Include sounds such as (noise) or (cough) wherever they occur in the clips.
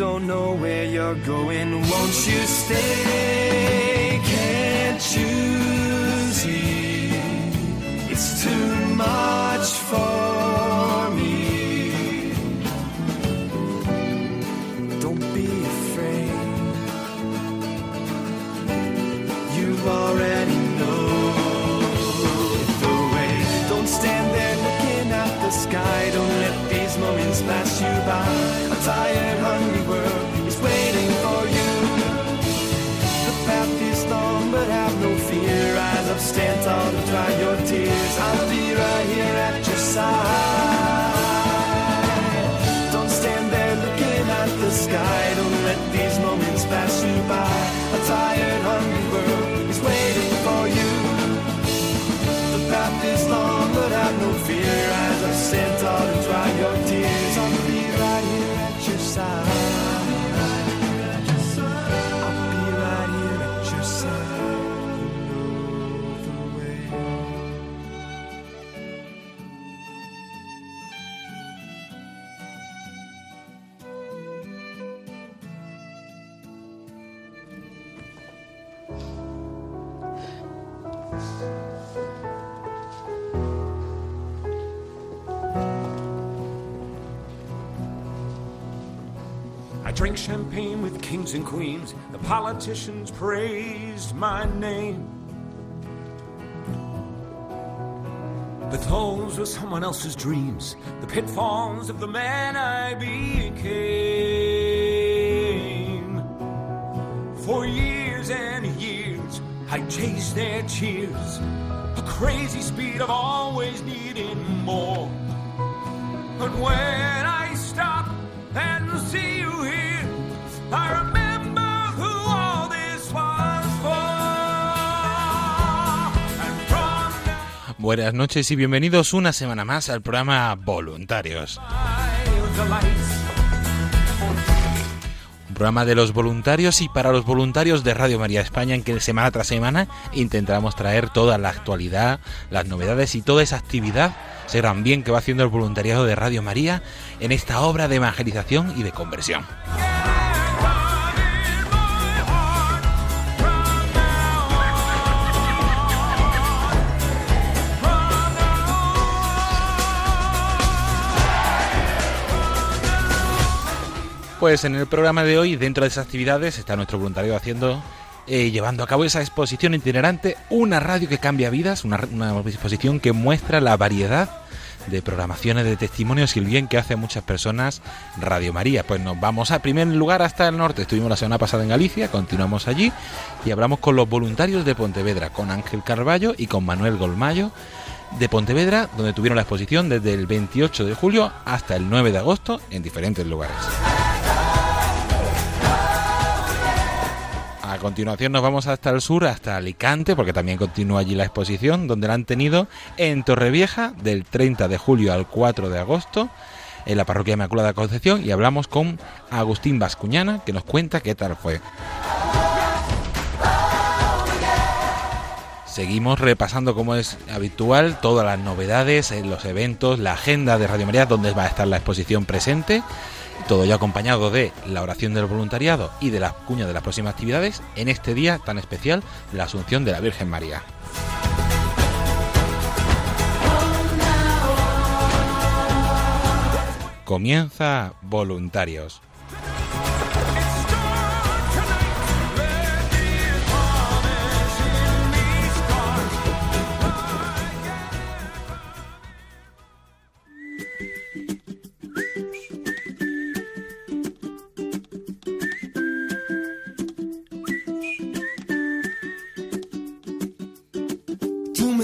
Don't know where you're going. Won't you stay? Can't you see? It's too much for I drank champagne with kings and queens. The politicians praised my name. But those were someone else's dreams, the pitfalls of the man I became. I chased their cheers, a crazy speed of always needing more. But when I stop and see you here, I remember who all this was for. And from now Buenas noches y bienvenidos una semana más al programa Voluntarios. Programa de los voluntarios y para los voluntarios de Radio María España en que semana tras semana intentaremos traer toda la actualidad, las novedades y toda esa actividad, ese gran bien que va haciendo el voluntariado de Radio María en esta obra de evangelización y de conversión. Pues en el programa de hoy, dentro de esas actividades, está nuestro voluntario haciendo, eh, llevando a cabo esa exposición itinerante, una radio que cambia vidas, una, exposición que muestra la variedad de programaciones de testimonios y el bien que hace muchas personas Radio María. Pues nos vamos a primer lugar hasta el norte. Estuvimos la semana pasada en Galicia, continuamos allí y hablamos con los voluntarios de Pontevedra, con Ángel Carballo y con Manuel Golmayo de Pontevedra, donde tuvieron la exposición desde el 28 de julio hasta el 9 de agosto en diferentes lugares. Continuación nos vamos hasta el sur, hasta Alicante, porque también continúa allí la exposición, donde la han tenido en Torrevieja del 30 de julio al 4 de agosto en la parroquia Inmaculada Concepción y hablamos con Agustín Vascuñana que nos cuenta qué tal fue. Seguimos repasando como es habitual todas las novedades, los eventos, la agenda de Radio María, donde va a estar la exposición presente, todo ya acompañado de la oración del voluntariado y de la cuña de las próximas actividades en este día tan especial, la Asunción de la Virgen María. Comienza Voluntarios.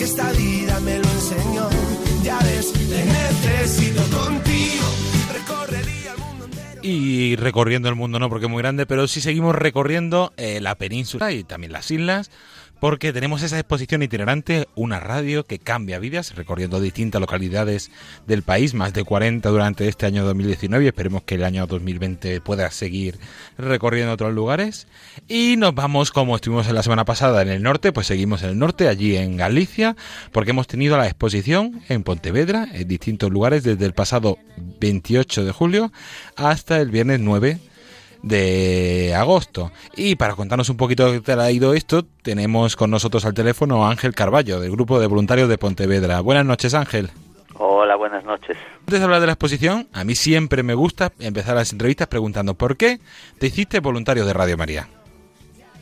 Esta vida me lo enseñó. Ya ves, necesito contigo. Y recorriendo el mundo no porque es muy grande, pero sí seguimos recorriendo eh, la península y también las islas, porque tenemos esa exposición itinerante, una radio que cambia vidas, recorriendo distintas localidades del país, más de 40 durante este año 2019 y esperemos que el año 2020 pueda seguir recorriendo otros lugares. Y nos vamos, como estuvimos en la semana pasada en el norte, pues seguimos en el norte, allí en Galicia, porque hemos tenido la exposición en Pontevedra, en distintos lugares, desde el pasado 28 de julio hasta el viernes 9 de agosto. Y para contarnos un poquito qué tal ha ido esto, tenemos con nosotros al teléfono a Ángel Carballo, del grupo de voluntarios de Pontevedra. Buenas noches, Ángel. Hola, buenas noches. Antes de hablar de la exposición, a mí siempre me gusta empezar las entrevistas preguntando ¿por qué te hiciste voluntario de Radio María?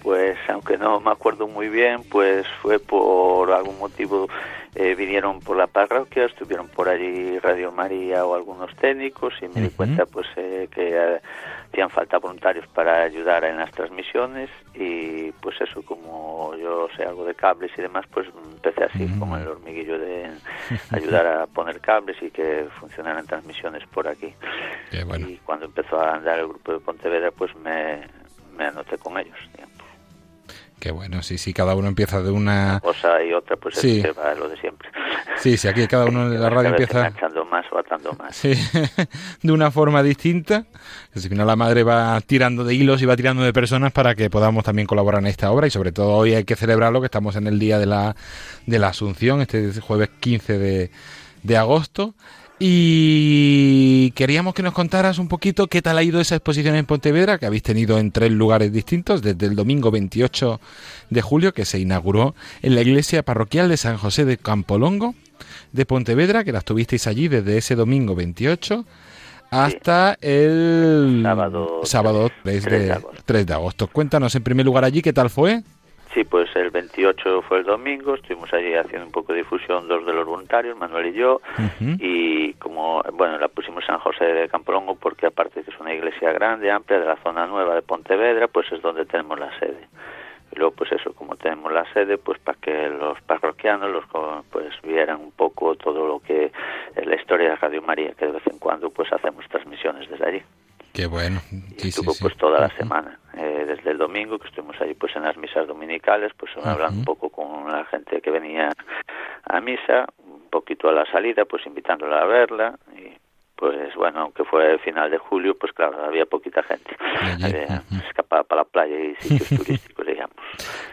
Pues aunque no me acuerdo muy bien, pues fue por algún motivo, eh, vinieron por la parroquia, estuvieron por allí Radio María o algunos técnicos y me di cuenta pues eh, que eh, hacían falta voluntarios para ayudar en las transmisiones y pues eso, como yo sé algo de cables y demás, pues empecé así Mm. como el hormiguillo de (laughs) ayudar a poner cables y que funcionaran transmisiones por aquí. Bueno. Y cuando empezó a andar el grupo de Pontevedra, pues me, me anoté con ellos. digamos. Qué bueno, sí, sí, cada uno empieza de una... Cosa y otra, pues Sí. va lo de siempre. Sí, sí, aquí cada uno en la radio empieza... enganchando más o atando más. Sí, (laughs) de una forma distinta. Al final la madre va tirando de hilos y va tirando de personas para que podamos también colaborar en esta obra y sobre todo hoy hay que celebrarlo que estamos en el día de la, de la Asunción, este jueves 15 de, de agosto. Y queríamos que nos contaras un poquito qué tal ha ido esa exposición en Pontevedra, que habéis tenido en tres lugares distintos, desde el domingo 28 de julio, que se inauguró en la iglesia parroquial de San José de Campolongo, de Pontevedra, que las tuvisteis allí desde ese domingo 28 hasta el Sábado sábado 3 3 de, de agosto. 3 de agosto. Cuéntanos en primer lugar allí qué tal fue. Sí, pues el 28 fue el domingo, estuvimos allí haciendo un poco de difusión, dos de los voluntarios, Manuel y yo, y como, bueno, la pusimos San José de Campolongo porque aparte que es una iglesia grande, amplia, de la zona nueva de Pontevedra, pues es donde tenemos la sede. Y luego, pues eso, como tenemos la sede, pues para que los parroquianos los pues vieran un poco todo lo que es la historia de Radio María, que de vez en cuando pues hacemos transmisiones desde allí. Qué bueno. Y Sí, estuvo sí. pues toda la semana, eh, desde el domingo que estuvimos allí pues en las misas dominicales, pues hablando un poco con la gente que venía a misa, un poquito a la salida, pues invitándola a verla y pues bueno, aunque fue el final de julio, pues claro, había poquita gente. Había ujú. escapada para la playa y sitios (laughs) turísticos, digamos.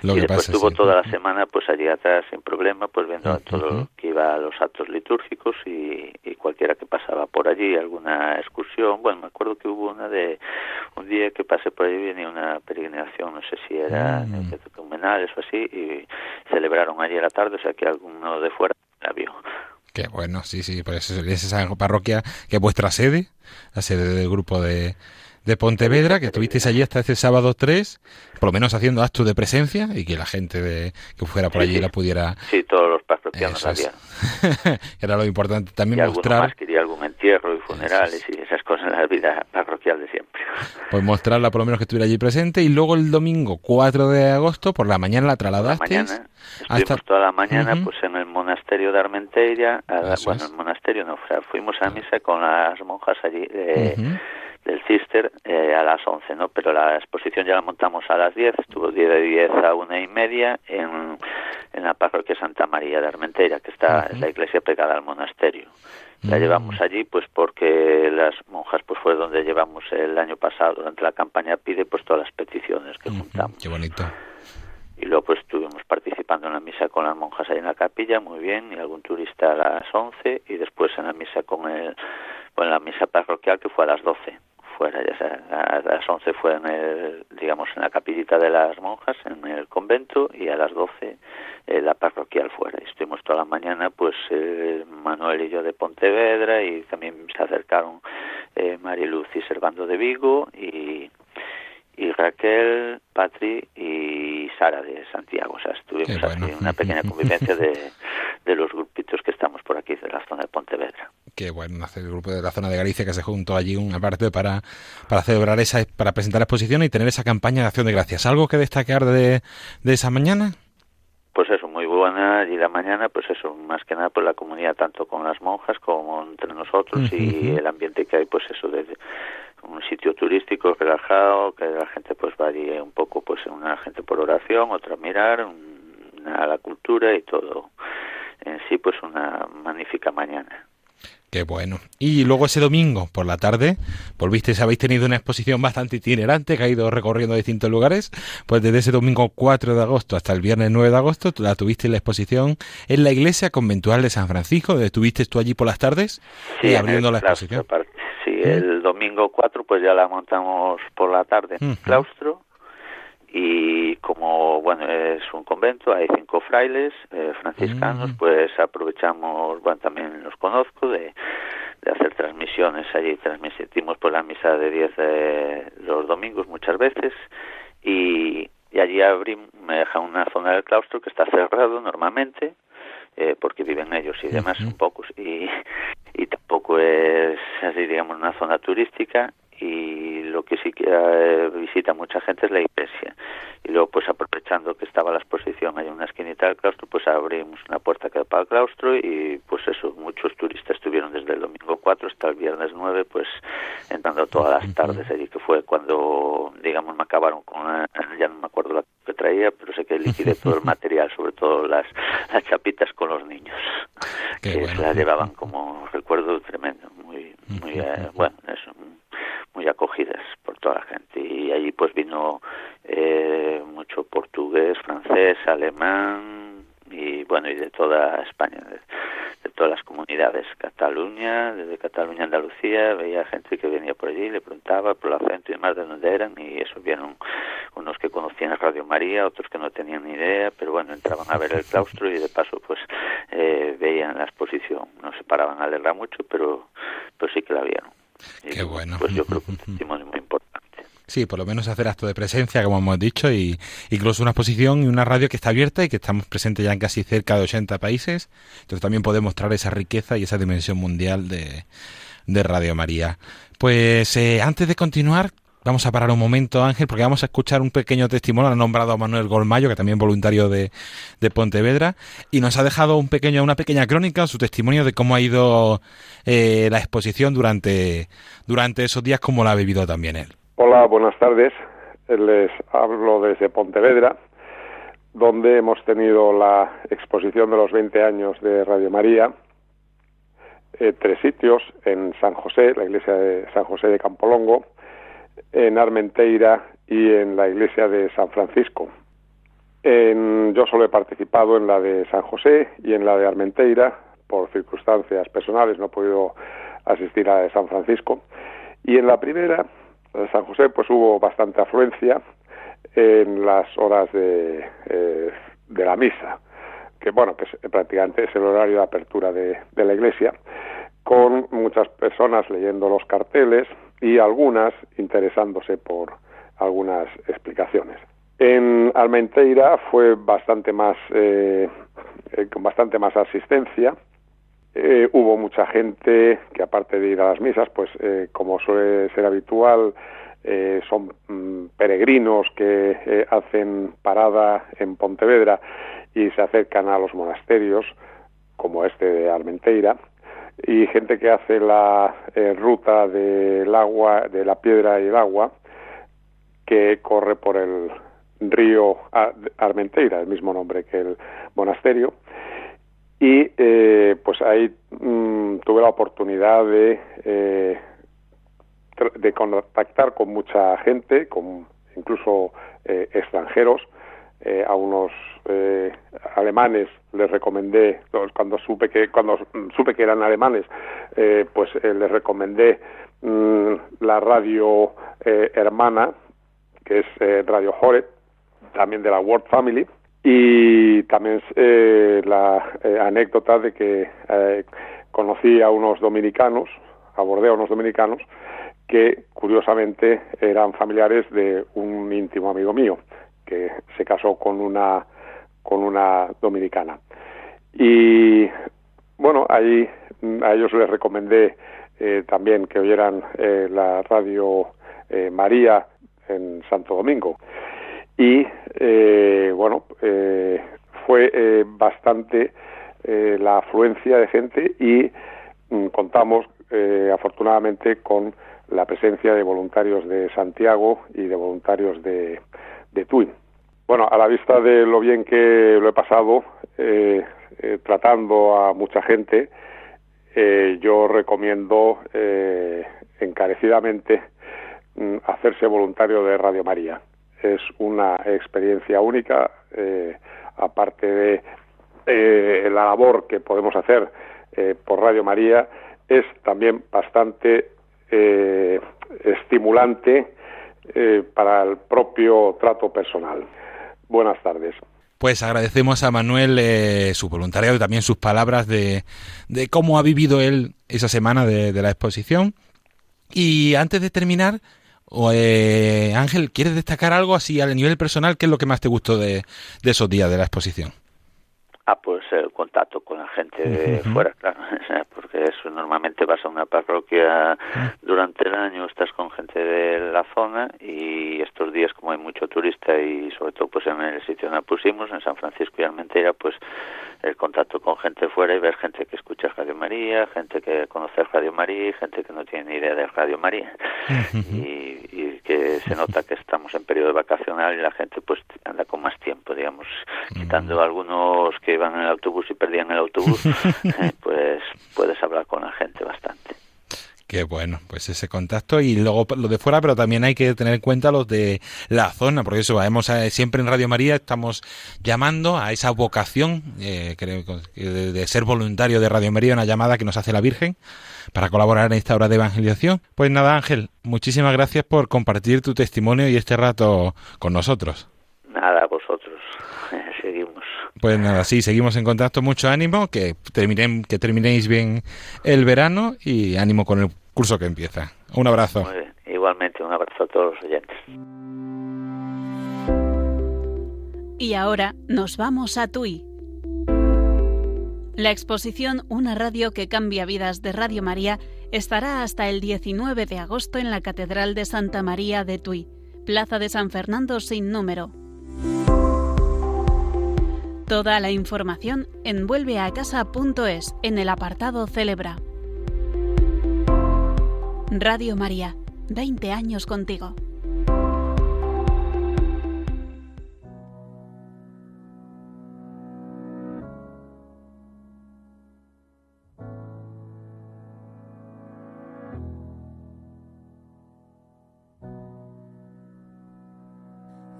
Lo y que después pasa, estuvo sí. toda la semana pues allí atrás sin problema, pues viendo Ujú. todo lo que iba a los actos litúrgicos y cualquiera que pasaba por allí, alguna excursión. Bueno, me acuerdo que hubo una de un día que pasé por allí venía una peregrinación, no sé si era Mm. Neocatecumenales o así, y celebraron allí a la tarde, o sea que alguno de fuera la vio. Qué bueno, sí, sí, por eso es esa parroquia que es vuestra sede, la sede del grupo de, de Pontevedra, que estuvisteis allí hasta este sábado 3, por lo menos haciendo actos de presencia y que la gente de, que fuera por allí la pudiera... Sí, todos los parroquianos había. (laughs) Era lo importante también y mostrar... más quería algún entierro y funerales y esas cosas en la vida parroquial de siempre. (laughs) Pues mostrarla por lo menos que estuviera allí presente y luego el domingo 4 de agosto por la mañana la trasladasteis... mañana, estuvimos toda la mañana pues en el monasterio de Armenteira, bueno, el monasterio no, fuimos a misa con las monjas allí... Eh, del Cister eh, a las 11, ¿no? Pero la exposición ya la montamos a las 10, estuvo de 10 a una y media en, en la parroquia Santa María de Armenteira, que está en la iglesia pegada al monasterio. La mm. llevamos allí pues porque las monjas pues fue donde llevamos el año pasado durante la campaña Pide pues todas las peticiones que juntamos. Qué bonito. Y luego pues estuvimos participando en la misa con las monjas ahí en la capilla, muy bien, y algún turista a las 11 y después en la misa con el con la misa parroquial que fue a las 12 fuera, ya sea, a las 11 fue en el, digamos, en la capillita de las monjas, en el convento, y a las 12 eh, la parroquial fuera. estuvimos toda la mañana, pues, eh, Manuel y yo de Pontevedra, y también se acercaron eh, Mariluz y Servando de Vigo, y, y Raquel, Patri y Sara de Santiago. O sea, estuvimos así una pequeña (laughs) convivencia de, de los grupitos que estamos por aquí de la zona de Pontevedra que bueno, hace el grupo de la zona de Galicia que se juntó allí una parte para, para celebrar esa, para presentar la exposición y tener esa campaña de acción de gracias. ¿Algo que destacar de, de esa mañana? Pues eso, muy buena y la mañana, pues eso, más que nada, pues la comunidad tanto con las monjas como entre nosotros y el ambiente que hay, pues eso, de un sitio turístico relajado, que la gente pues varíe un poco, pues una gente por oración, otra mirar, a la cultura y todo en sí, pues una magnífica mañana. Qué bueno. Y luego ese domingo por la tarde, volvisteis, habéis tenido una exposición bastante itinerante que ha ido recorriendo distintos lugares. Pues desde ese domingo 4 de agosto hasta el viernes 9 de agosto, la tuviste la exposición en la iglesia conventual de San Francisco, donde estuviste tú allí por las tardes sí, y abriendo la exposición. Sí, el domingo 4 pues ya la montamos por la tarde en el claustro. Y como bueno es un convento hay cinco frailes eh, franciscanos pues aprovechamos bueno también los conozco de, de hacer transmisiones allí transmitimos por la misa de 10 de los domingos muchas veces. Y, y allí abrimos me deja una zona del claustro que está cerrado normalmente eh, porque viven ellos y demás un pocos y, y tampoco es así digamos una zona turística y lo que sí que eh, visita mucha gente es la iglesia. Y luego pues aprovechando que estaba la exposición hay una esquinita del claustro pues abrimos una puerta que da para el claustro y pues eso muchos turistas estuvieron desde el domingo 4 hasta el viernes 9 pues entrando todas las tardes allí que fue cuando digamos me acabaron con ya no me acuerdo la que traía pero sé que liquidé todo el (laughs) material sobre todo las, las chapitas con los niños que se las llevaban como muy (laughs) eh, bueno eso muy acogidas por toda la gente. Y allí pues vino eh, mucho portugués, francés, alemán y bueno y de toda España, de, todas las comunidades, Cataluña, desde Cataluña, Andalucía, veía gente que venía por allí, le preguntaba por el acento y demás de dónde eran y eso vieron unos que conocían Radio María, otros que no tenían ni idea, pero bueno, entraban a ver el claustro y de paso pues eh, veían la exposición, no se paraban a leerla mucho, pero, pero sí que la vieron. Qué bueno. Pues yo creo que un (laughs) testimonio muy importante. Sí, por lo menos hacer acto de presencia, como hemos dicho, y incluso una exposición y una radio que está abierta y que estamos presentes ya en casi cerca de 80 países. Entonces también puede mostrar esa riqueza y esa dimensión mundial de, de Radio María. Pues eh, antes de continuar, Vamos a parar un momento, Ángel, porque vamos a escuchar un pequeño testimonio. Ha nombrado a Manuel Golmayo, que también voluntario de, de Pontevedra, y nos ha dejado un pequeño, una pequeña crónica, su testimonio de cómo ha ido eh, la exposición durante, durante esos días, cómo la ha vivido también él. Hola, buenas tardes. Les hablo desde Pontevedra, donde hemos tenido la exposición de los 20 años de Radio María. Eh, tres sitios, en San José, la iglesia de San José de Campolongo, en Armenteira y en la iglesia de San Francisco. yo solo he participado en la de San José y en la de Armenteira, por circunstancias personales no he podido asistir a la de San Francisco. Y en la primera, la de San José, pues hubo bastante afluencia en las horas de, eh, la misa, que bueno, que prácticamente es el horario de apertura de la iglesia, con muchas personas leyendo los carteles, y algunas interesándose por algunas explicaciones. En Almenteira fue bastante más, eh, eh, con bastante más asistencia. Eh, hubo mucha gente que aparte de ir a las misas, pues como suele ser habitual, son mm, peregrinos que hacen parada en Pontevedra y se acercan a los monasterios, como este de Almenteira, y gente que hace la ruta del agua, de la piedra y el agua, que corre por el río Armenteira, el mismo nombre que el monasterio, y eh, pues ahí mm, tuve la oportunidad de, eh, de contactar con mucha gente, con incluso eh, a unos alemanes les recomendé cuando supe que cuando supe que eran alemanes pues les recomendé mm, la radio hermana que es Radio Horet también de la World Family y también eh, la eh, anécdota de que eh, conocí a unos dominicanos, abordé a unos dominicanos que curiosamente eran familiares de un íntimo amigo mío que se casó con una con una dominicana. Y bueno ahí a ellos les recomendé también que oyeran la radio María en Santo Domingo. Y eh, bueno eh, fue eh, bastante la afluencia de gente y mm, contamos afortunadamente con la presencia de voluntarios de Santiago y de voluntarios de, de. Bueno, a la vista de lo bien que lo he pasado tratando a mucha gente, yo recomiendo encarecidamente mm, hacerse voluntario de Radio María es una experiencia única, eh, aparte de eh, la labor que podemos hacer eh, por Radio María, es también bastante estimulante para el propio trato personal. Buenas tardes. Pues agradecemos a Manuel su voluntariado y también sus palabras de, de cómo ha vivido él esa semana de, la exposición. Y antes de terminar, eh, Ángel, ¿quieres destacar algo así a nivel personal? ¿Qué es lo que más te gustó de esos días de la exposición? Ah, pues el contacto con la gente de fuera, claro, (laughs) porque eso normalmente vas a una parroquia durante el año, estás con gente de la zona y estos días como hay mucho turista y sobre todo pues en el sitio donde pusimos, en San Francisco y Almentera, pues el contacto con gente fuera y ver gente que escucha Radio María, gente que conoce Radio María y gente que no tiene ni idea de Radio María. y, que se nota que estamos en periodo vacacional y la gente pues anda con más tiempo, digamos, quitando algunos que iban en el autobús y perdían el autobús, (laughs) eh, pues puedes hablar con la gente bastante. Qué bueno, pues ese contacto y luego lo de fuera, pero también hay que tener en cuenta los de la zona, porque eso, vamos siempre en Radio María estamos llamando a esa vocación, eh, creo, de, de, ser voluntario de Radio María, una llamada que nos hace la Virgen para colaborar en esta hora de evangelización. Pues nada, Ángel, muchísimas gracias por compartir tu testimonio y este rato con nosotros. Nada, vosotros. (laughs) Seguimos. Pues nada, sí, seguimos en contacto. Mucho ánimo, que, terminen, que terminéis bien el verano y ánimo con el curso que empieza. Un abrazo. Muy bien. Igualmente, un abrazo a todos los oyentes. Y ahora nos vamos a Tui. La exposición Una radio que cambia vidas de Radio María estará hasta el 19 de agosto en la Catedral de Santa María de Tui, Plaza de San Fernando sin número. Toda la información en vuelveacasa.es en el apartado Celebra. Radio María, 20 años contigo.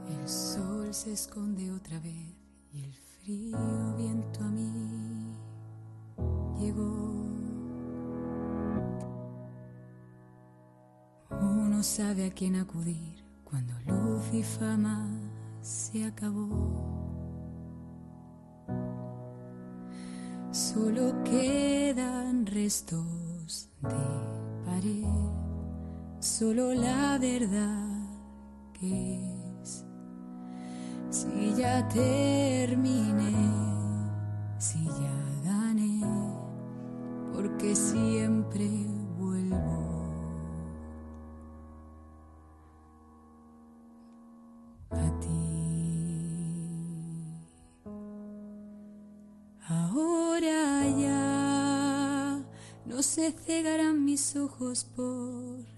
El sol se esconde otra vez y el frío viento a mí llegó. Uno sabe a quién acudir cuando luz y fama se acabó. Solo quedan restos de pared solo la verdad que. Si ya terminé, si ya gané, porque siempre vuelvo. A ti. Ahora ya no se cegarán mis ojos por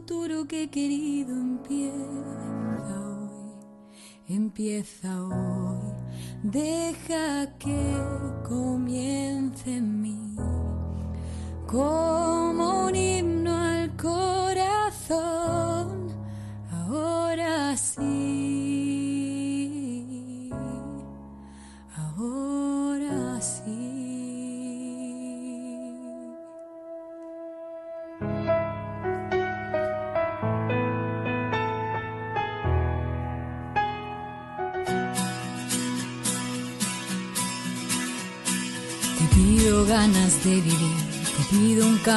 futuro que he querido empieza hoy, empieza hoy. Deja que comience en mí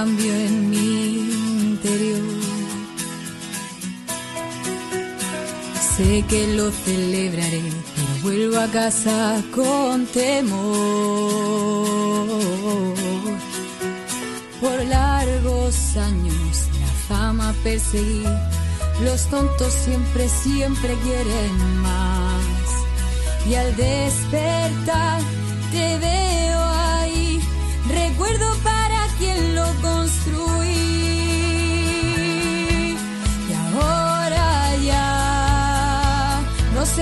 cambio en mi interior. Sé que lo celebraré, pero vuelvo a casa con temor. Por largos años la fama perseguí, los tontos siempre, siempre quieren más. Y al despertar te veo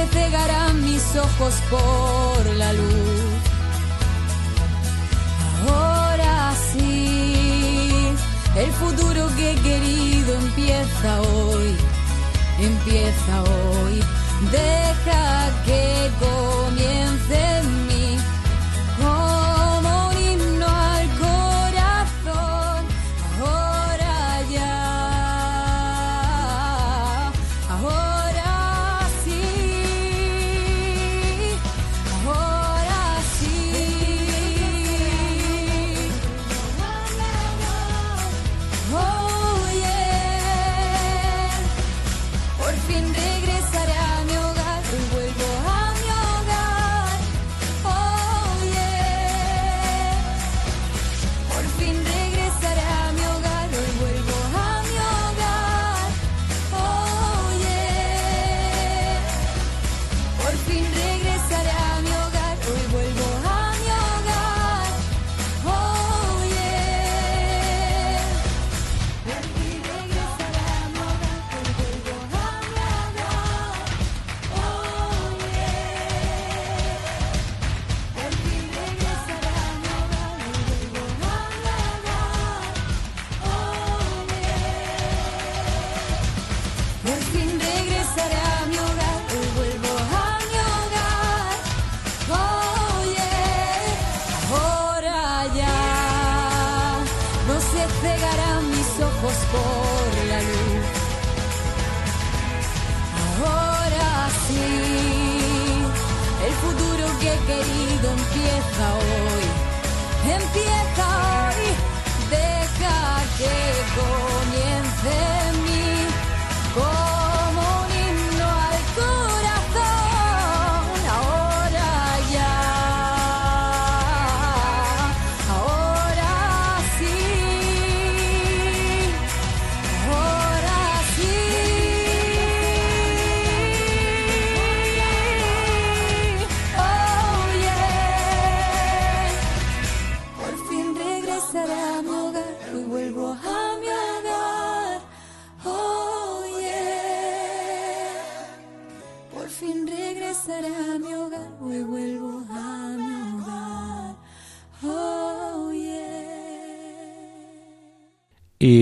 se cegarán mis ojos por la luz. Ahora sí, el futuro que he querido empieza hoy, empieza hoy. Deja que comience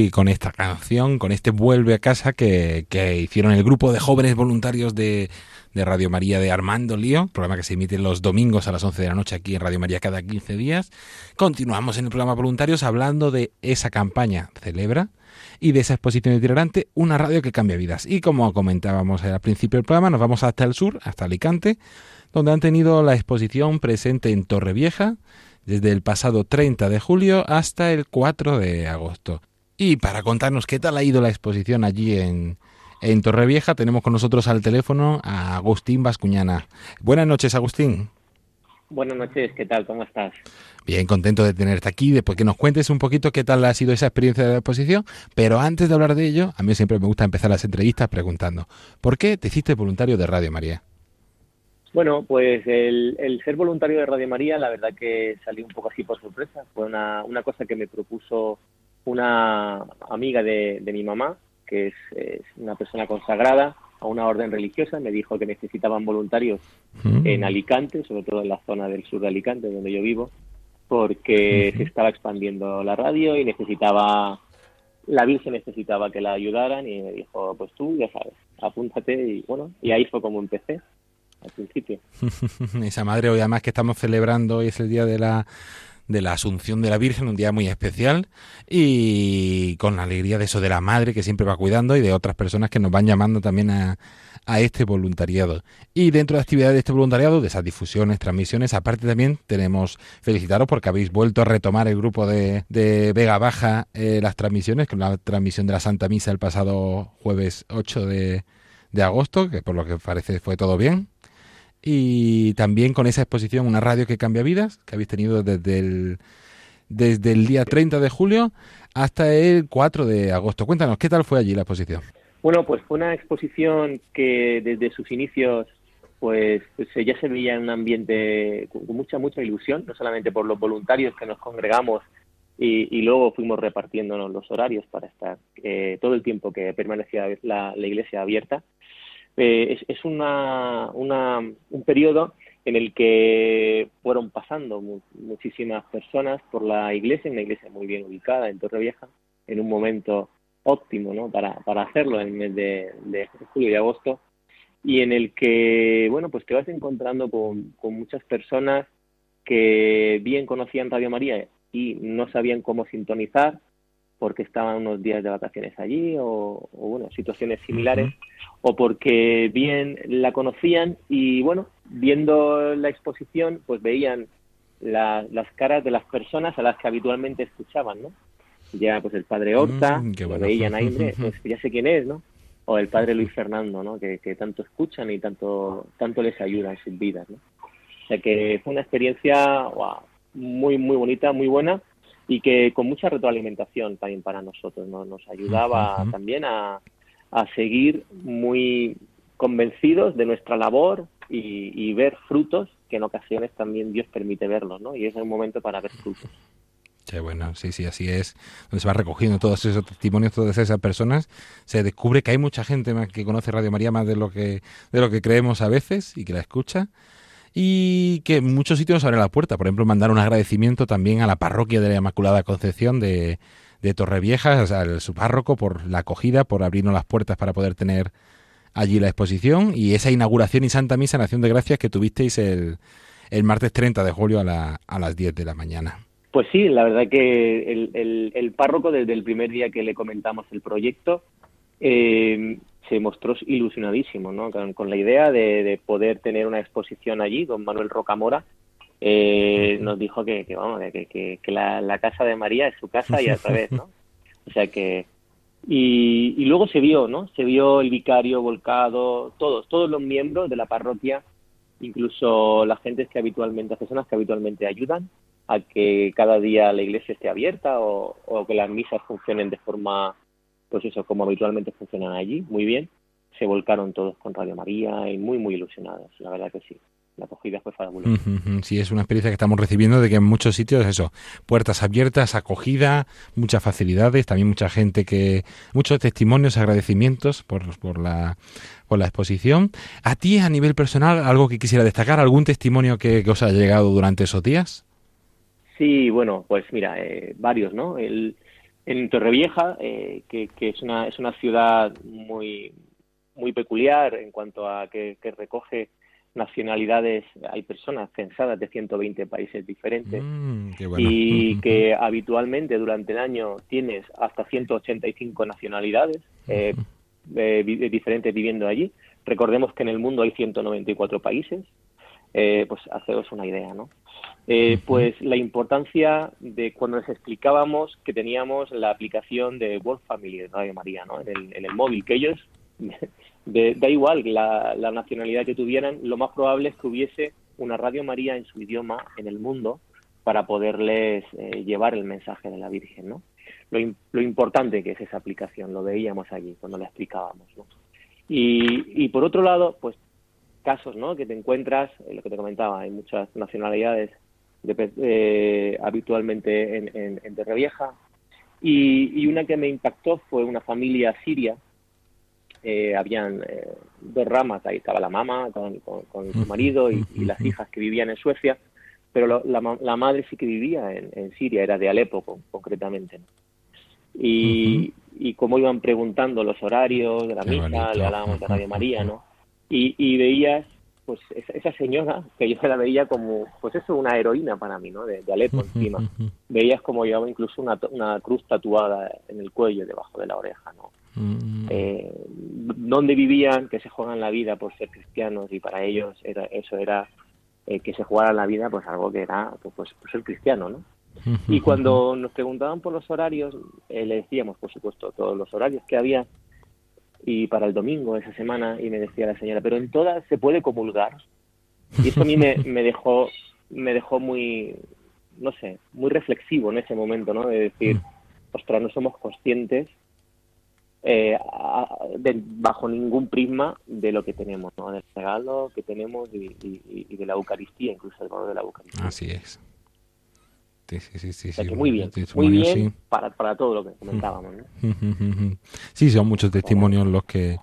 Y con esta canción, con este Vuelve a casa que, hicieron el grupo de jóvenes voluntarios de, de Radio María de Armando Lío, programa que se emite los domingos a las 11 de la noche aquí en Radio María cada 15 días. Continuamos en el programa Voluntarios hablando de esa campaña Celebra y de esa exposición itinerante, una radio que cambia vidas. Y como comentábamos al principio del programa, nos vamos hasta el sur, hasta Alicante, donde han tenido la exposición presente en Torrevieja desde el pasado 30 de julio hasta el 4 de agosto. Y para contarnos qué tal ha ido la exposición allí en, en Torrevieja, tenemos con nosotros al teléfono a Agustín Bascuñana. Buenas noches, Agustín. Buenas noches, ¿qué tal? ¿Cómo estás? Bien, contento de tenerte aquí, después que nos cuentes un poquito qué tal ha sido esa experiencia de la exposición. Pero antes de hablar de ello, a mí siempre me gusta empezar las entrevistas preguntando, ¿por qué te hiciste voluntario de Radio María? Bueno, pues el, el ser voluntario de Radio María, la verdad que salió un poco así por sorpresa. Fue una, una cosa que me propuso una amiga de, de mi mamá, que es, es una persona consagrada a una orden religiosa. Me dijo que necesitaban voluntarios Mm. en Alicante, sobre todo en la zona del sur de Alicante, donde yo vivo, porque se estaba expandiendo la radio y necesitaba, la Virgen necesitaba que la ayudaran y me dijo, pues tú ya sabes, apúntate y bueno, y ahí fue como empecé al principio. (laughs) Esa madre, hoy además que estamos celebrando, hoy es el día de la de la Asunción de la Virgen, un día muy especial y con la alegría de eso de la madre que siempre va cuidando y de otras personas que nos van llamando también a, a este voluntariado. Y dentro de la actividad de este voluntariado, de esas difusiones, transmisiones, aparte también tenemos felicitaros porque habéis vuelto a retomar el grupo de, de Vega Baja eh, las transmisiones, con la transmisión de la Santa Misa el pasado jueves 8 de, de agosto, que por lo que parece fue todo bien. Y también con esa exposición, una radio que cambia vidas, que habéis tenido desde el, desde el día 30 de julio hasta el 4 de agosto. Cuéntanos, ¿qué tal fue allí la exposición? Bueno, pues fue una exposición que desde sus inicios pues, pues ya se veía en un ambiente con mucha, mucha ilusión, no solamente por los voluntarios que nos congregamos y, luego fuimos repartiéndonos los horarios para estar eh, todo el tiempo que permanecía la iglesia abierta. Eh, es una, una, un periodo en el que fueron pasando mu- muchísimas personas por la iglesia, una iglesia muy bien ubicada en Torrevieja, en un momento óptimo ¿no? para, para hacerlo en el mes de, de julio y agosto, y en el que, bueno, pues te vas encontrando con, con muchas personas que bien conocían Radio María y no sabían cómo sintonizar porque estaban unos días de vacaciones allí o, o, bueno, situaciones similares o porque bien la conocían y bueno, viendo la exposición pues veían la- las caras de las personas a las que habitualmente escuchaban, ¿no? Ya pues el padre Horta, Mm, bueno. veían ahí, pues (laughs) ya sé quién es, ¿no? O el padre Luis Fernando, ¿no? Que, que tanto escuchan y tanto, tanto les ayuda en sus vidas, ¿no? O sea que fue una experiencia guau, muy, muy bonita, muy buena y que con mucha retroalimentación también para nosotros, ¿no? Nos ayudaba también a, a seguir muy convencidos de nuestra labor y, y ver frutos que en ocasiones también Dios permite verlos, ¿no? Y es un momento para ver frutos. Sí, bueno, sí, sí, así es. Donde se va recogiendo todos esos testimonios, todas esas personas, se descubre que hay mucha gente más que conoce Radio María más de lo que de lo que creemos a veces y que la escucha y que en muchos sitios nos abre la puerta. Por ejemplo, mandar un agradecimiento también a la parroquia de la Inmaculada Concepción de, de Torrevieja, o sea, su párroco por la acogida, por abrirnos las puertas para poder tener allí la exposición y esa inauguración y Santa Misa en Acción de Gracias que tuvisteis el, el martes 30 de julio a, la- a las 10 de la mañana. Pues sí, la verdad que el, el, el párroco desde el primer día que le comentamos el proyecto eh, se mostró ilusionadísimo, ¿no? Con, con la idea de, de poder tener una exposición allí, don Manuel Rocamora. eh, nos dijo que, que vamos, que, que, que la, la casa de María es su casa y al (laughs) revés, ¿no? O sea que y, y luego se vio, ¿no? Se vio el vicario volcado, todos, todos los miembros de la parroquia, incluso las gentes que habitualmente, las personas que habitualmente ayudan a que cada día la iglesia esté abierta o, o que las misas funcionen de forma, pues eso, como habitualmente funcionan allí, muy bien. Se volcaron todos con Radio María y muy, muy ilusionados, la verdad que sí. La acogida fue fabulosa. Sí, es una experiencia que estamos recibiendo de que en muchos sitios eso, puertas abiertas, acogida, muchas facilidades, también mucha gente que, muchos testimonios, agradecimientos por, por la por la exposición. A ti a nivel personal, algo que quisiera destacar, algún testimonio que, que os haya llegado durante esos días. Sí, bueno, pues mira, eh, varios, ¿no? El, en Torrevieja, eh, que, que es una es una ciudad muy muy peculiar en cuanto a que, que recoge nacionalidades, hay personas censadas de 120 países diferentes Mm, qué bueno. y (laughs) que habitualmente durante el año tienes hasta 185 nacionalidades eh, eh, vi- diferentes viviendo allí. Recordemos que en el mundo hay 194 países, eh, pues haceros una idea, ¿no? Eh, Pues la importancia de cuando les explicábamos que teníamos la aplicación de World Family de Radio María, ¿no? En el, en el móvil, que ellos, (laughs) de- da igual la, la nacionalidad que tuvieran, lo más probable es que hubiese una Radio María en su idioma en el mundo para poderles eh, llevar el mensaje de la Virgen, ¿no? Lo importante que es esa aplicación, lo veíamos allí cuando la explicábamos, ¿no? Y, y por otro lado, pues casos, ¿no? Que te encuentras, eh, lo que te comentaba, hay muchas nacionalidades de eh, habitualmente en, en, en Torrevieja y, y una que me impactó fue una familia siria eh, habían eh, dos ramas, ahí estaba la mamá con, con- con su marido y, y las hijas que vivían en Suecia, pero lo- la, la madre sí que vivía en, en Siria, era de Alepo con- concretamente. ¿no? Y, y como iban preguntando los horarios de la Qué misa, bonito. le hablábamos de Radio María, ¿no? Y, y veías, pues esa, esa señora, que yo la veía como, pues eso, una heroína para mí, ¿no? De, de Alepo encima. Veías como llevaba incluso una, una cruz tatuada en el cuello, debajo de la oreja, ¿no? Mm, eh, dónde vivían, que se juegan la vida por ser cristianos y para ellos era, eso era eh, que se jugaran la vida pues algo que era pues, pues, por ser cristiano, ¿no? Y cuando nos preguntaban por los horarios, eh, le decíamos, por supuesto, todos los horarios que había y para el domingo esa semana y me decía la señora, pero en todas se puede comulgar. Y eso a mí me, me dejó me dejó muy no sé, muy reflexivo en ese momento, ¿no? De decir, ostras, no somos conscientes eh, a- de- bajo ningún prisma de lo que tenemos, ¿no? Del regalo que tenemos y, y- y de la Eucaristía, incluso el valor de la Eucaristía. Así es. Sí, sí, sí, sí. O sea sí, que muy bien, muy bien sí. para, para todo lo que comentábamos, ¿no? (laughs) Sí, son muchos testimonios los que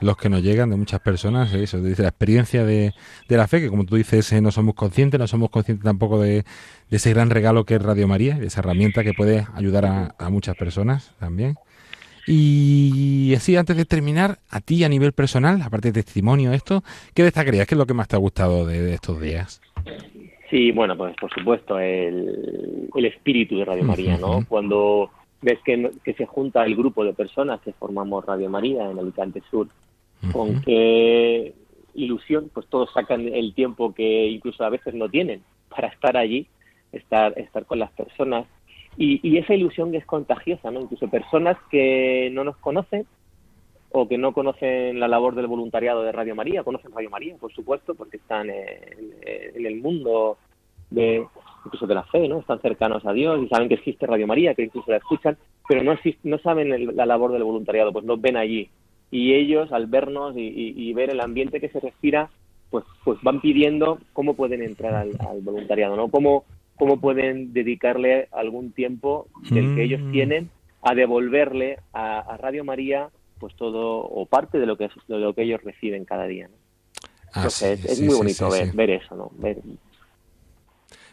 los que nos llegan de muchas personas, eh, eso, dice la experiencia de, de la fe, que como tú dices, eh, no somos conscientes, no somos conscientes tampoco de, de ese gran regalo que es Radio María, de esa herramienta que puede ayudar a, a muchas personas también. Y así, antes de terminar, a ti a nivel personal, aparte de testimonio, esto, ¿qué destacarías? ¿Qué es lo que más te ha gustado de, de estos días? Sí, bueno, pues por supuesto, el, el espíritu de Radio María, ¿no? Cuando ves que, que se junta el grupo de personas que formamos Radio María en Alicante Sur, con qué ilusión, pues todos sacan el tiempo que incluso a veces no tienen para estar allí, estar, estar con las personas. Y, y esa ilusión que es contagiosa, ¿no? Incluso personas que no nos conocen o que no conocen la labor del voluntariado de Radio María, conocen Radio María, por supuesto, porque están en, en el mundo de incluso de la fe, ¿no? Están cercanos a Dios y saben que existe Radio María, que incluso la escuchan, pero no no saben el- la labor del voluntariado, pues nos ven allí y ellos al vernos y, y- y ver el ambiente que se respira, pues pues van pidiendo cómo pueden entrar al, al voluntariado, ¿no? Cómo cómo pueden dedicarle algún tiempo del que ellos Mm. tienen a devolverle a, a Radio María pues todo o parte de lo que es- de lo que ellos reciben cada día. ¿no? Ah, Entonces, sí, es sí, muy bonito sí, ver, ver eso, ¿no? Ver,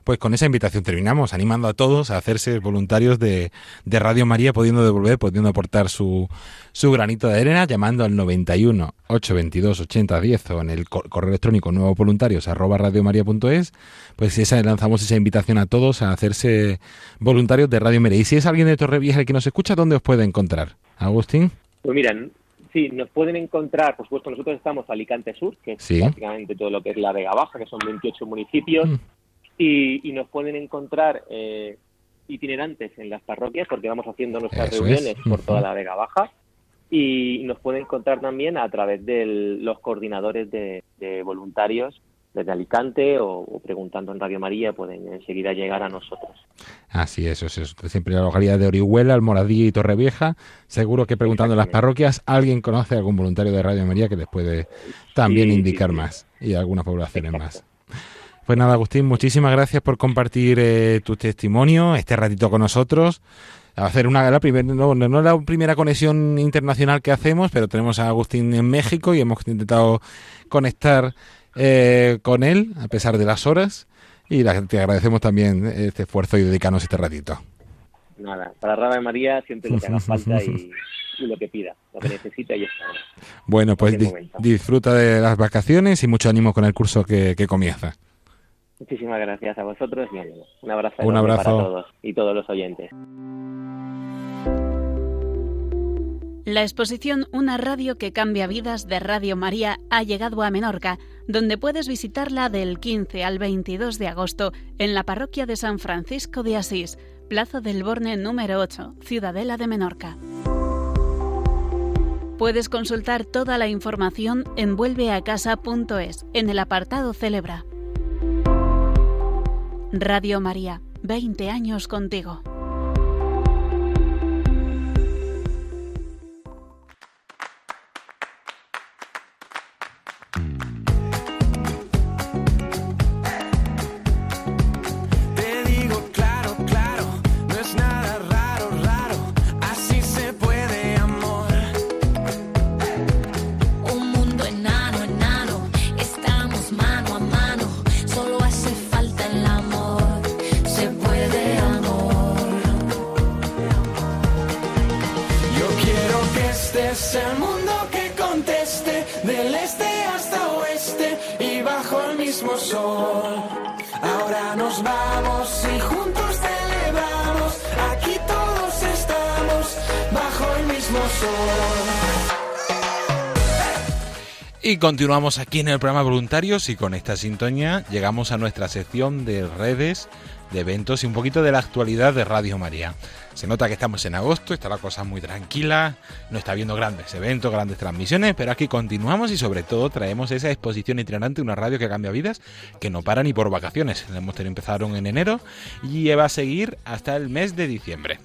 Pues con esa invitación terminamos, animando a todos a hacerse voluntarios de, de Radio María, pudiendo devolver, pudiendo aportar su, su granito de arena, llamando al 91 822 8010 o en el co- correo electrónico nuevos voluntarios arroba radiomaria.es, pues esa, lanzamos esa invitación a todos a hacerse voluntarios de Radio María. Y si es alguien de Torrevieja el que nos escucha, ¿dónde os puede encontrar? Agustín. Pues miran, sí, nos pueden encontrar, por supuesto, nosotros estamos Alicante Sur, que es Sí. prácticamente todo lo que es la Vega Baja, que son 28 municipios, Mm. y, y nos pueden encontrar eh, itinerantes en las parroquias, porque vamos haciendo nuestras Eso es. reuniones por toda la Vega Baja, y nos pueden encontrar también a través de los coordinadores de, de voluntarios desde Alicante o, o preguntando en Radio María pueden enseguida llegar a nosotros. Así es, eso es. Siempre la localidad de Orihuela, Almoradí y Torrevieja. Seguro que preguntando en las parroquias alguien conoce a algún voluntario de Radio María que les puede también Sí, indicar sí. más y algunas poblaciones Exacto. más. Pues nada, Agustín, muchísimas gracias por compartir eh, tu testimonio, este ratito con nosotros. A hacer una la primer- no, no, no la primera conexión internacional que hacemos, pero tenemos a Agustín en México y hemos intentado conectar eh, con él a pesar de las horas. Y la- te agradecemos también este esfuerzo y dedicarnos este ratito. nada, para Radio María siempre lo que haga falta y, (laughs) y lo que pida, lo que necesita y está. Bueno, pues di- momento. disfruta de las vacaciones y mucho ánimo con el curso que, que comienza. Muchísimas gracias a vosotros y. Un abrazo, Un abrazo. para todos y todos los oyentes. La exposición Una radio que cambia vidas de Radio María ha llegado a Menorca, donde puedes visitarla del 15 al 22 de agosto en la parroquia de San Francisco de Asís, Plaza del Borne número 8, Ciudadela de Menorca. Puedes consultar toda la información en vuelveacasa.es en el apartado Celebra. Radio María, 20 años contigo. Continuamos aquí en el programa Voluntarios y con esta sintonía llegamos a nuestra sección de redes, de eventos y un poquito de la actualidad de Radio María. Se nota que estamos en agosto, está la cosa muy tranquila, no está habiendo grandes eventos, grandes transmisiones, pero aquí continuamos y sobre todo traemos esa exposición itinerante, una radio que cambia vidas, que no para ni por vacaciones. Hemos tenido, empezaron en enero y va a seguir hasta el mes de diciembre.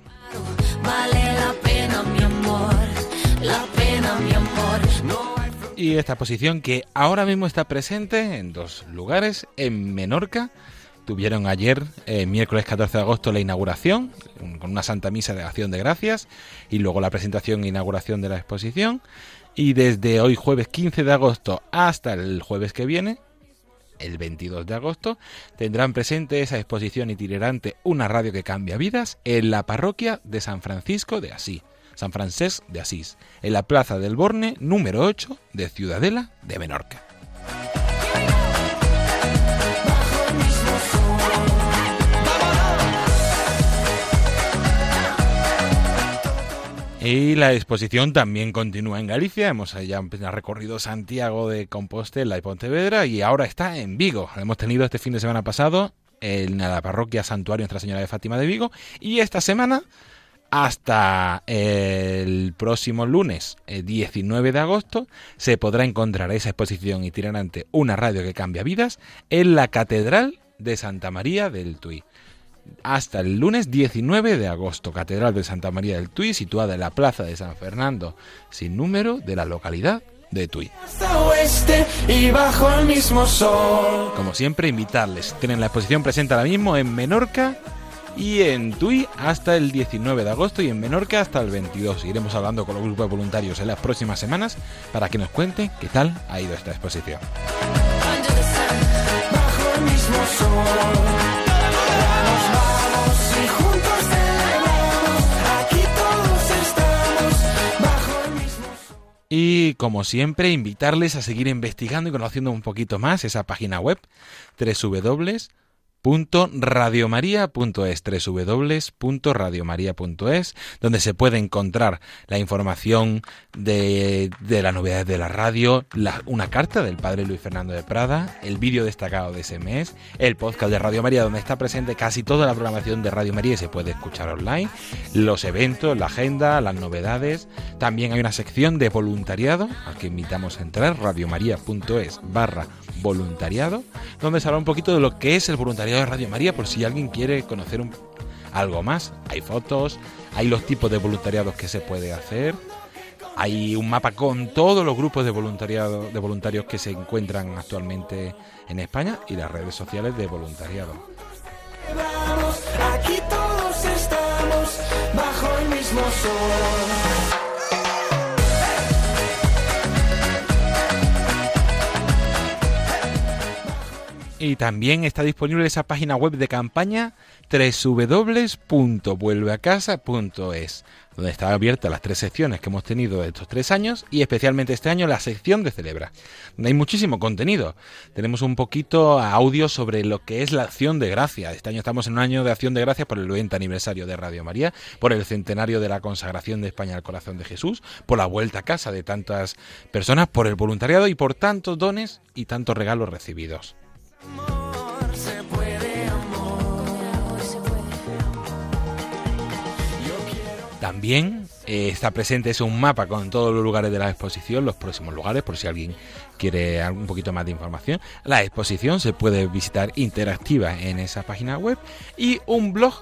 Vale la pena, mi amor, la pena, mi amor. No Y esta exposición que ahora mismo está presente en dos lugares, en Menorca. Tuvieron ayer, eh, miércoles 14 de agosto, la inauguración, con una santa misa de acción de gracias, y luego la presentación e inauguración de la exposición. Y desde hoy, jueves 15 de agosto, hasta el jueves que viene, el 22 de agosto, tendrán presente esa exposición itinerante Una radio que cambia vidas en la parroquia de San Francisco de Asís, San Francés de Asís, en la Plaza del Borne número 8 de Ciudadela de Menorca. Y la exposición también continúa en Galicia. Hemos ya recorrido Santiago de Compostela y Pontevedra y ahora está en Vigo. Hemos tenido este fin de semana pasado en la parroquia Santuario Nuestra Señora de Fátima de Vigo y esta semana hasta el próximo lunes eh, 19 de agosto se podrá encontrar esa exposición itinerante Una radio que cambia vidas en la Catedral de Santa María del Tuy hasta el lunes 19 de agosto. Catedral de Santa María del Tuy, situada en la plaza de San Fernando, sin número, de la localidad de Tuy. Hasta oeste y bajo el mismo sol. Como siempre, invitarles. Tienen la exposición presente ahora mismo en Menorca y en Tui hasta el 19 de agosto y en Menorca hasta el 22. Iremos hablando con los grupos de voluntarios en las próximas semanas para que nos cuenten qué tal ha ido esta exposición. y como siempre, invitarles a seguir investigando y conociendo un poquito más esa página web www.radiomaria.es donde se puede encontrar la información de, de las novedades de la radio, una carta del padre Luis Fernando de Prada, el vídeo destacado de ese mes, el podcast de Radio María donde está presente casi toda la programación de Radio María y se puede escuchar online, los eventos, la agenda, las novedades. También hay una sección de voluntariado al que invitamos a entrar, radiomaria.es barra voluntariado, donde se habla un poquito de lo que es el voluntariado de Radio María, por si alguien quiere conocer algo más. Hay fotos, hay los tipos de voluntariados que se puede hacer, hay un mapa con todos los grupos de voluntariado, de voluntarios que se encuentran actualmente en España y las redes sociales de voluntariado. Y también está disponible esa página web de campaña www.vuelveacasa.es, donde están abiertas las tres secciones que hemos tenido estos tres años y especialmente este año la sección de Celebra, donde hay muchísimo contenido. Tenemos un poquito audio sobre lo que es la acción de gracia. Este año estamos en un año de acción de gracias por el 20 aniversario de Radio María, por el centenario de la consagración de España al corazón de Jesús, por la vuelta a casa de tantas personas, por el voluntariado y por tantos dones y tantos regalos recibidos. También eh, está presente es un mapa con todos los lugares de la exposición, los próximos lugares, por si alguien quiere un poquito más de información. La exposición se puede visitar interactiva en esa página web y un blog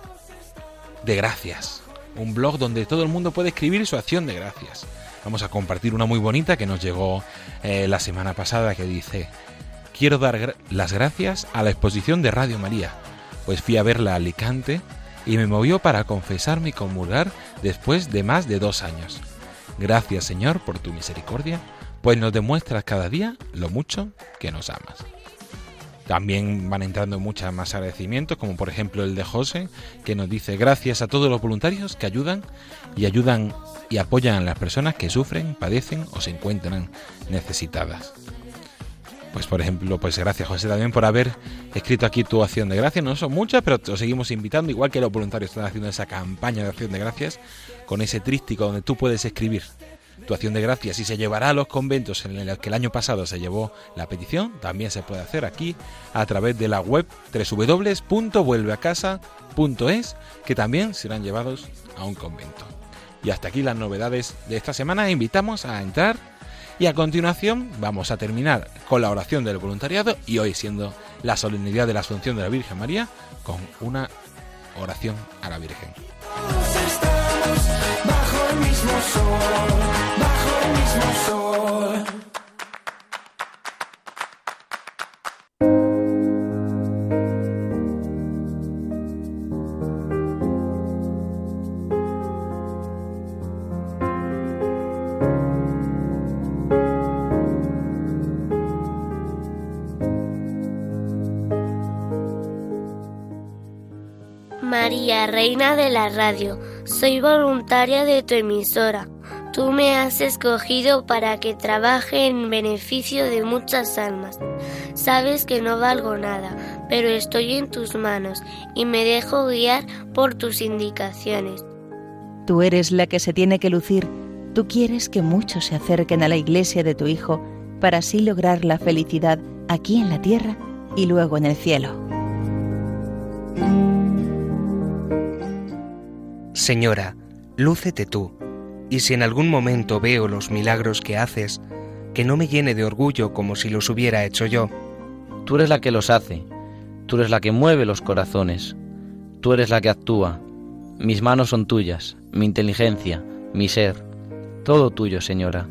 de gracias. Un blog donde todo el mundo puede escribir su acción de gracias. Vamos a compartir una muy bonita que nos llegó eh, la semana pasada que dice, quiero dar las gracias a la exposición de Radio María, pues fui a verla a Alicante y me movió para confesarme y comulgar después de más de dos años. Gracias Señor por tu misericordia, pues nos demuestras cada día lo mucho que nos amas. También van entrando muchos más agradecimientos, como por ejemplo el de José, que nos dice gracias a todos los voluntarios que ayudan y ayudan y apoyan a las personas que sufren, padecen o se encuentran necesitadas. Pues por ejemplo, pues gracias José también por haber escrito aquí tu acción de gracias. No son muchas, pero te seguimos invitando, igual que los voluntarios están haciendo esa campaña de acción de gracias, con ese trístico donde tú puedes escribir tu acción de gracias y se llevará a los conventos en los que el año pasado se llevó la petición, también se puede hacer aquí a través de la web www.vuelveacasa.es, que también serán llevados a un convento. Y hasta aquí las novedades de esta semana. Invitamos a entrar y a continuación vamos a terminar con la oración del voluntariado y hoy siendo la solemnidad de la Asunción de la Virgen María con una oración a la Virgen. María, Reina de la Radio, soy voluntaria de tu emisora. Tú me has escogido para que trabaje en beneficio de muchas almas. Sabes que no valgo nada, pero estoy en tus manos y me dejo guiar por tus indicaciones. Tú eres la que se tiene que lucir. Tú quieres que muchos se acerquen a la iglesia de tu Hijo para así lograr la felicidad aquí en la tierra y luego en el cielo. Señora, lúcete tú, y si en algún momento veo los milagros que haces, que no me llene de orgullo como si los hubiera hecho yo. Tú eres la que los hace, tú eres la que mueve los corazones, tú eres la que actúa. Mis manos son tuyas, mi inteligencia, mi ser, todo tuyo, Señora.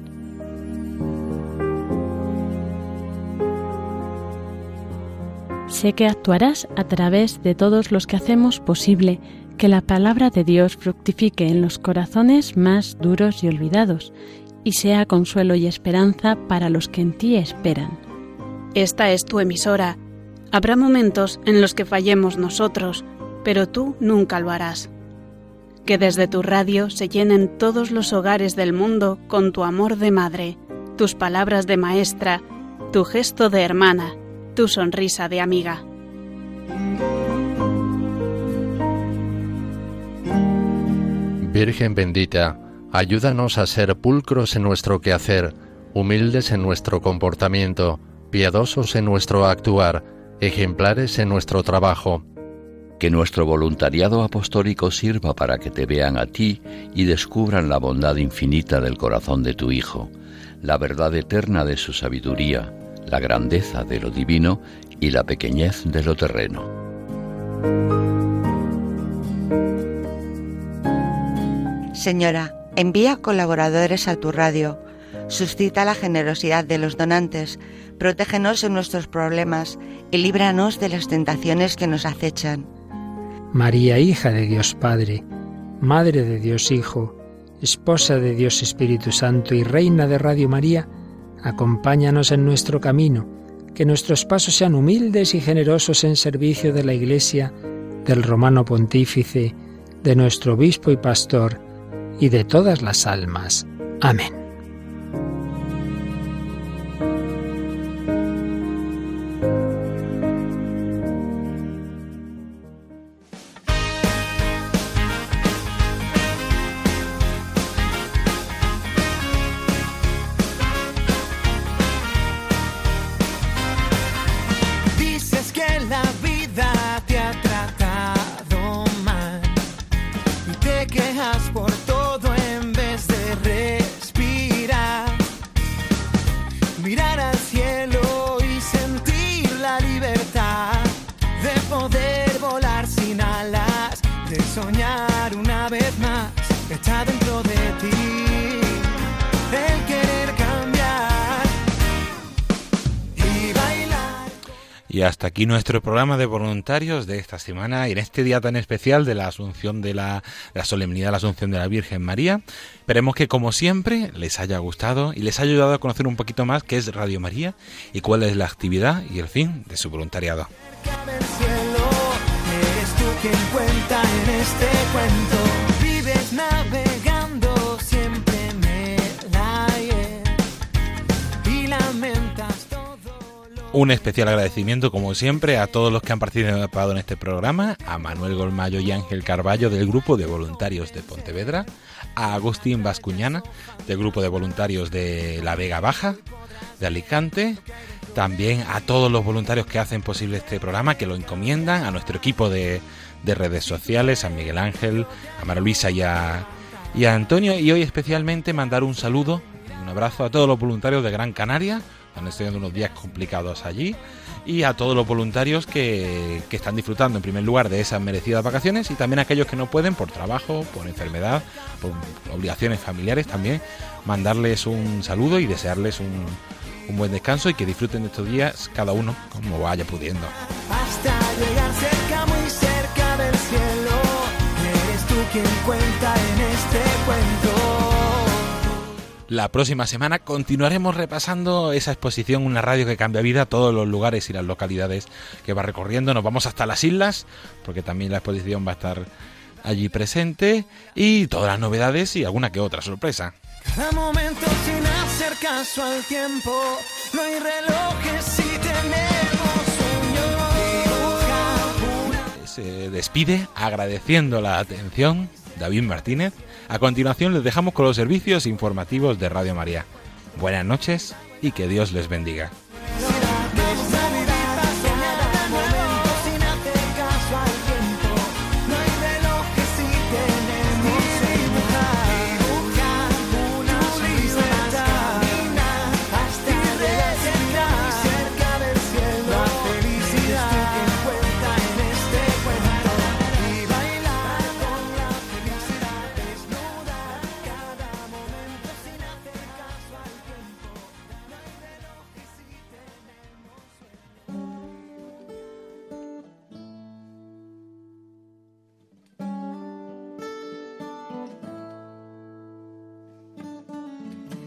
Sé que actuarás a través de todos los que hacemos posible que la palabra de Dios fructifique en los corazones más duros y olvidados, y sea consuelo y esperanza para los que en ti esperan. Esta es tu emisora. Habrá momentos en los que fallemos nosotros, pero tú nunca lo harás. Que desde tu radio se llenen todos los hogares del mundo con tu amor de madre, tus palabras de maestra, tu gesto de hermana, tu sonrisa de amiga. Virgen bendita, ayúdanos a ser pulcros en nuestro quehacer, humildes en nuestro comportamiento, piadosos en nuestro actuar, ejemplares en nuestro trabajo. Que nuestro voluntariado apostólico sirva para que te vean a ti y descubran la bondad infinita del corazón de tu Hijo, la verdad eterna de su sabiduría, la grandeza de lo divino y la pequeñez de lo terreno. Señora, envía colaboradores a tu radio, suscita la generosidad de los donantes, protégenos en nuestros problemas y líbranos de las tentaciones que nos acechan. María, hija de Dios Padre, Madre de Dios Hijo, Esposa de Dios Espíritu Santo y Reina de Radio María, acompáñanos en nuestro camino, que nuestros pasos sean humildes y generosos en servicio de la Iglesia, del Romano Pontífice, de nuestro Obispo y Pastor, y de todas las almas. Amén. Hasta aquí nuestro programa de voluntarios de esta semana y en este día tan especial de la Asunción de la, la solemnidad de la Asunción de la Virgen María. Esperemos que como siempre les haya gustado y les haya ayudado a conocer un poquito más qué es Radio María y cuál es la actividad y el fin de su voluntariado. Un especial agradecimiento, como siempre, a todos los que han participado en este programa, a Manuel Golmayo y Ángel Carballo del Grupo de Voluntarios de Pontevedra, a Agustín Vascuñana del Grupo de Voluntarios de La Vega Baja, de Alicante, también a todos los voluntarios que hacen posible este programa, que lo encomiendan, a nuestro equipo de, de redes sociales, a Miguel Ángel, a Mara Luisa y a, y a Antonio, y hoy especialmente mandar un saludo, un abrazo a todos los voluntarios de Gran Canaria, están teniendo unos días complicados allí, y a todos los voluntarios que, que están disfrutando en primer lugar de esas merecidas vacaciones y también a aquellos que no pueden por trabajo, por enfermedad, por obligaciones familiares también, mandarles un saludo y desearles un, un buen descanso y que disfruten de estos días cada uno como vaya pudiendo. Hasta llegar cerca, muy cerca del cielo, eres tú quien cuenta en este cuento. La próxima semana continuaremos repasando esa exposición, una radio que cambia vida, todos los lugares y las localidades que va recorriendo. Nos vamos hasta las islas, porque también la exposición va a estar allí presente, y todas las novedades y alguna que otra sorpresa. Cada momento sin hacer caso al tiempo, no hay relojes si tenemos sueños. Se despide agradeciendo la atención David Martínez. A continuación les dejamos con los servicios informativos de Radio María. Buenas noches y que Dios les bendiga.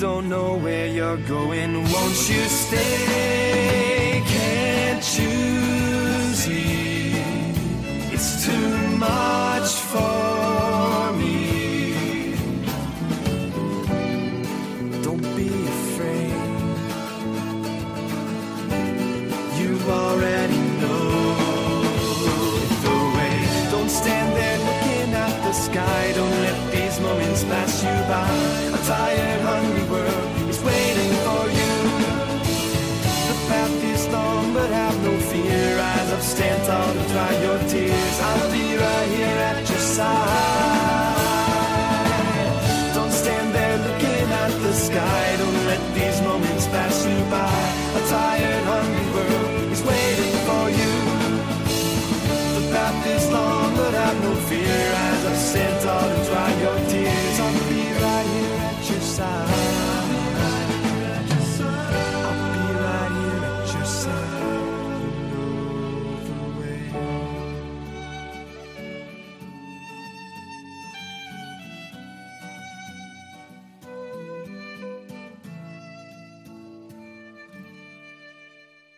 Don't know where you're going. Won't you stay? Can't you see? It's too much for me. Don't be afraid. You already know the way. Don't stand there looking at the sky. Don't let these moments pass you by. I'm tired